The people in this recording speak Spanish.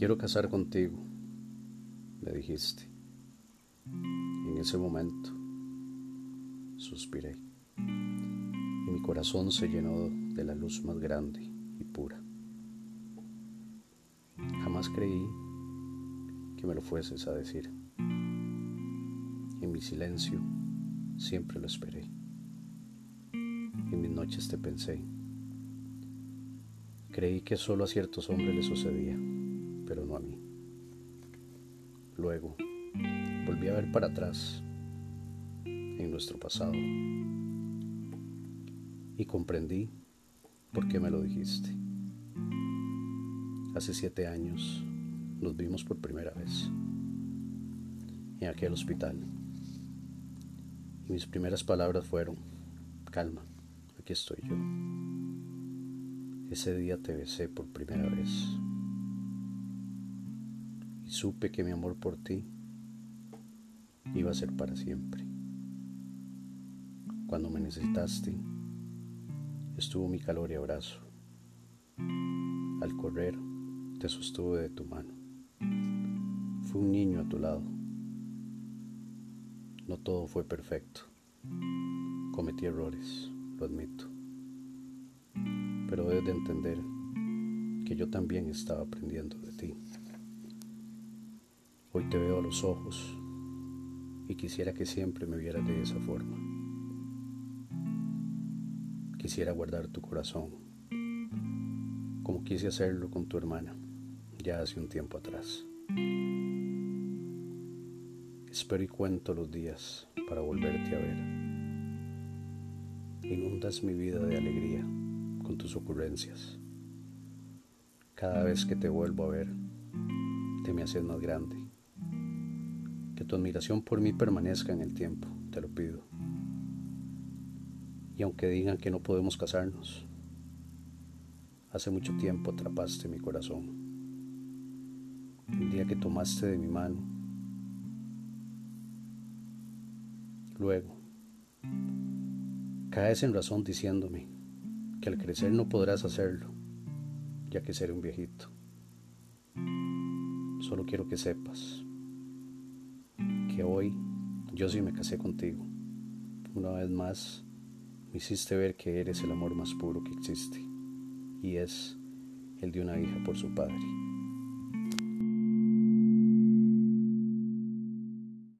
quiero casar contigo, me dijiste. En ese momento suspiré y mi corazón se llenó de la luz más grande y pura. Jamás creí que me lo fueses a decir. En mi silencio siempre lo esperé. En mis noches te pensé. Creí que solo a ciertos hombres les sucedía, pero no a mí. Luego volví a ver para atrás en nuestro pasado y comprendí por qué me lo dijiste. Hace siete años nos vimos por primera vez en aquel hospital y mis primeras palabras fueron, calma, aquí estoy yo. Ese día te besé por primera vez supe que mi amor por ti iba a ser para siempre. Cuando me necesitaste, estuvo mi calor y abrazo. Al correr, te sostuve de tu mano. Fui un niño a tu lado. No todo fue perfecto. Cometí errores, lo admito. Pero debes de entender que yo también estaba aprendiendo de ti. Hoy te veo a los ojos y quisiera que siempre me vieras de esa forma. Quisiera guardar tu corazón, como quise hacerlo con tu hermana ya hace un tiempo atrás. Espero y cuento los días para volverte a ver. Inundas mi vida de alegría con tus ocurrencias. Cada vez que te vuelvo a ver, te me haces más grande. Que tu admiración por mí permanezca en el tiempo, te lo pido. Y aunque digan que no podemos casarnos, hace mucho tiempo atrapaste mi corazón. El día que tomaste de mi mano. Luego, caes en razón diciéndome que al crecer no podrás hacerlo, ya que seré un viejito. Solo quiero que sepas hoy yo sí me casé contigo. Una vez más, me hiciste ver que eres el amor más puro que existe y es el de una hija por su padre.